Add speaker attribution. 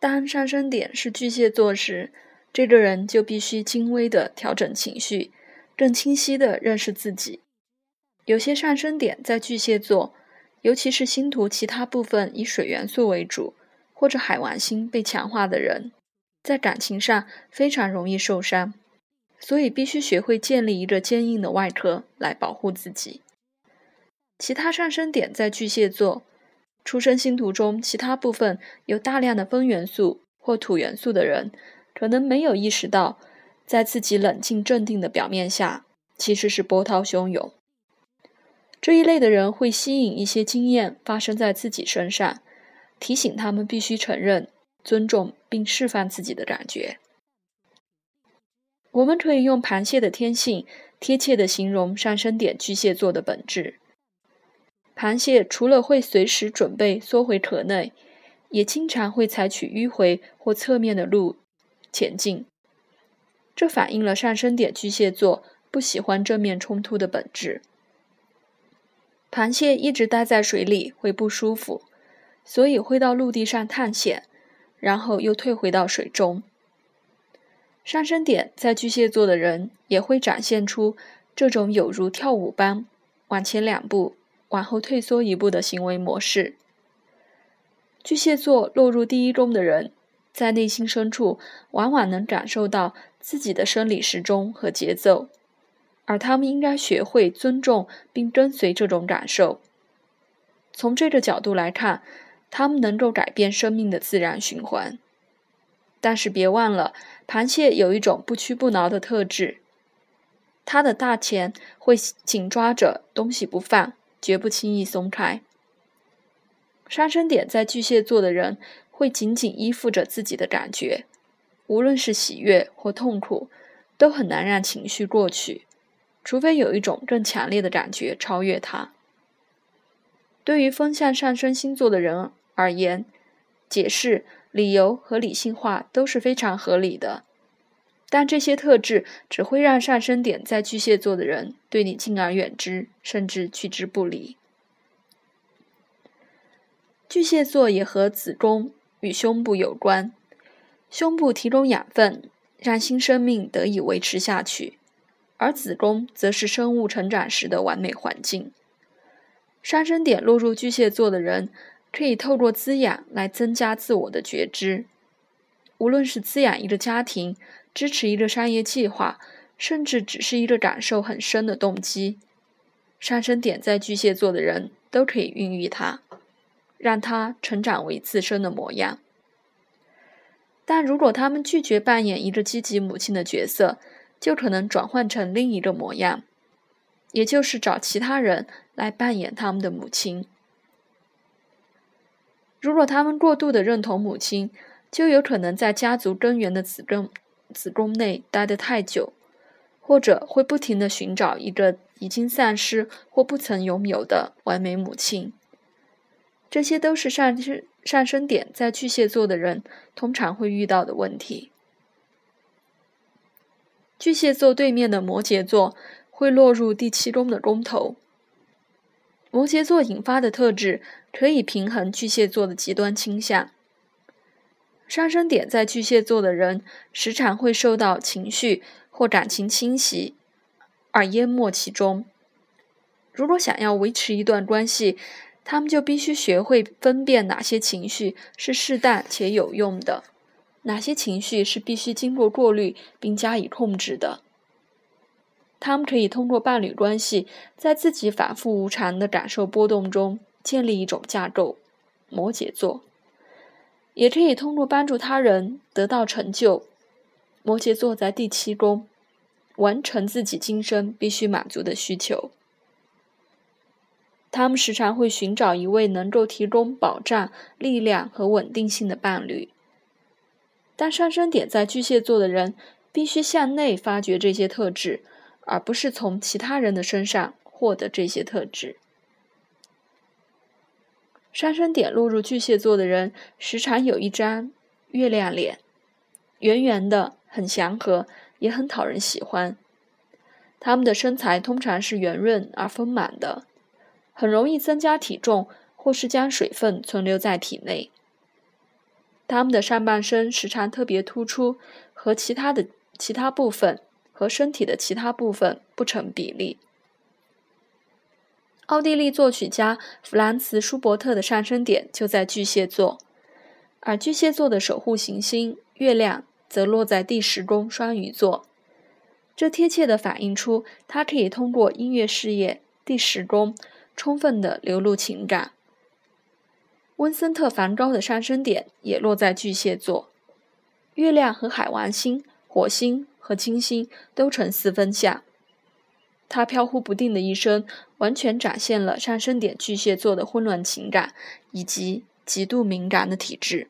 Speaker 1: 当上升点是巨蟹座时，这个人就必须精微的调整情绪，更清晰的认识自己。有些上升点在巨蟹座，尤其是星图其他部分以水元素为主，或者海王星被强化的人，在感情上非常容易受伤，所以必须学会建立一个坚硬的外壳来保护自己。其他上升点在巨蟹座。出生星图中其他部分有大量的风元素或土元素的人，可能没有意识到，在自己冷静镇定的表面下，其实是波涛汹涌。这一类的人会吸引一些经验发生在自己身上，提醒他们必须承认、尊重并释放自己的感觉。我们可以用螃蟹的天性贴切地形容上升点巨蟹座的本质。螃蟹除了会随时准备缩回壳内，也经常会采取迂回或侧面的路前进。这反映了上升点巨蟹座不喜欢正面冲突的本质。螃蟹一直待在水里会不舒服，所以会到陆地上探险，然后又退回到水中。上升点在巨蟹座的人也会展现出这种有如跳舞般往前两步。往后退缩一步的行为模式。巨蟹座落入第一宫的人，在内心深处往往能感受到自己的生理时钟和节奏，而他们应该学会尊重并跟随这种感受。从这个角度来看，他们能够改变生命的自然循环。但是别忘了，螃蟹有一种不屈不挠的特质，它的大钳会紧抓着东西不放。绝不轻易松开。上升点在巨蟹座的人会紧紧依附着自己的感觉，无论是喜悦或痛苦，都很难让情绪过去，除非有一种更强烈的感觉超越它。对于风向上升星座的人而言，解释、理由和理性化都是非常合理的。但这些特质只会让上升点在巨蟹座的人对你敬而远之，甚至去之不理。巨蟹座也和子宫与胸部有关，胸部提供养分，让新生命得以维持下去，而子宫则是生物成长时的完美环境。上升点落入巨蟹座的人，可以透过滋养来增加自我的觉知，无论是滋养一个家庭。支持一个商业计划，甚至只是一个感受很深的动机，上升点在巨蟹座的人都可以孕育它，让它成长为自身的模样。但如果他们拒绝扮演一个积极母亲的角色，就可能转换成另一个模样，也就是找其他人来扮演他们的母亲。如果他们过度的认同母亲，就有可能在家族根源的子根。子宫内待得太久，或者会不停地寻找一个已经丧失或不曾拥有的完美母亲。这些都是上升上升点在巨蟹座的人通常会遇到的问题。巨蟹座对面的摩羯座会落入第七宫的宫头。摩羯座引发的特质可以平衡巨蟹座的极端倾向。上升点在巨蟹座的人，时常会受到情绪或感情侵袭而淹没其中。如果想要维持一段关系，他们就必须学会分辨哪些情绪是适当且有用的，哪些情绪是必须经过过滤并加以控制的。他们可以通过伴侣关系，在自己反复无常的感受波动中建立一种架构。摩羯座。也可以通过帮助他人得到成就。摩羯座在第七宫，完成自己今生必须满足的需求。他们时常会寻找一位能够提供保障、力量和稳定性的伴侣。但上升点在巨蟹座的人必须向内发掘这些特质，而不是从其他人的身上获得这些特质。上升点落入巨蟹座的人，时常有一张月亮脸，圆圆的，很祥和，也很讨人喜欢。他们的身材通常是圆润而丰满的，很容易增加体重，或是将水分存留在体内。他们的上半身时常特别突出，和其他的其他部分和身体的其他部分不成比例。奥地利作曲家弗兰茨·舒伯特的上升点就在巨蟹座，而巨蟹座的守护行星月亮则落在第十宫双鱼座。这贴切地反映出他可以通过音乐事业第十宫充分地流露情感。温森特·梵高的上升点也落在巨蟹座，月亮和海王星、火星和金星都呈四分相。他飘忽不定的一生，完全展现了上升点巨蟹座的混乱情感以及极度敏感的体质。